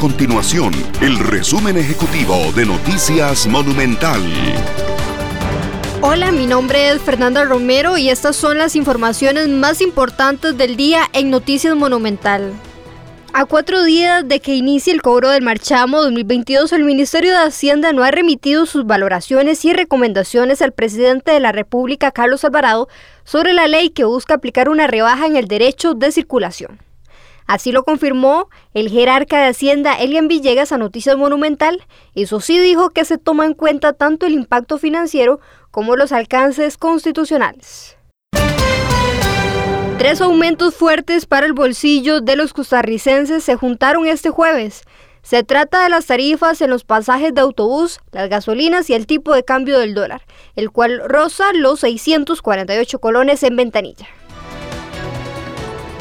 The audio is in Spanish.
continuación el resumen ejecutivo de Noticias Monumental. Hola, mi nombre es Fernanda Romero y estas son las informaciones más importantes del día en Noticias Monumental. A cuatro días de que inicie el cobro del marchamo 2022, el Ministerio de Hacienda no ha remitido sus valoraciones y recomendaciones al presidente de la República, Carlos Alvarado, sobre la ley que busca aplicar una rebaja en el derecho de circulación. Así lo confirmó el jerarca de Hacienda Elian Villegas a Noticias Monumental. Eso sí dijo que se toma en cuenta tanto el impacto financiero como los alcances constitucionales. Tres aumentos fuertes para el bolsillo de los costarricenses se juntaron este jueves. Se trata de las tarifas en los pasajes de autobús, las gasolinas y el tipo de cambio del dólar, el cual roza los 648 colones en ventanilla.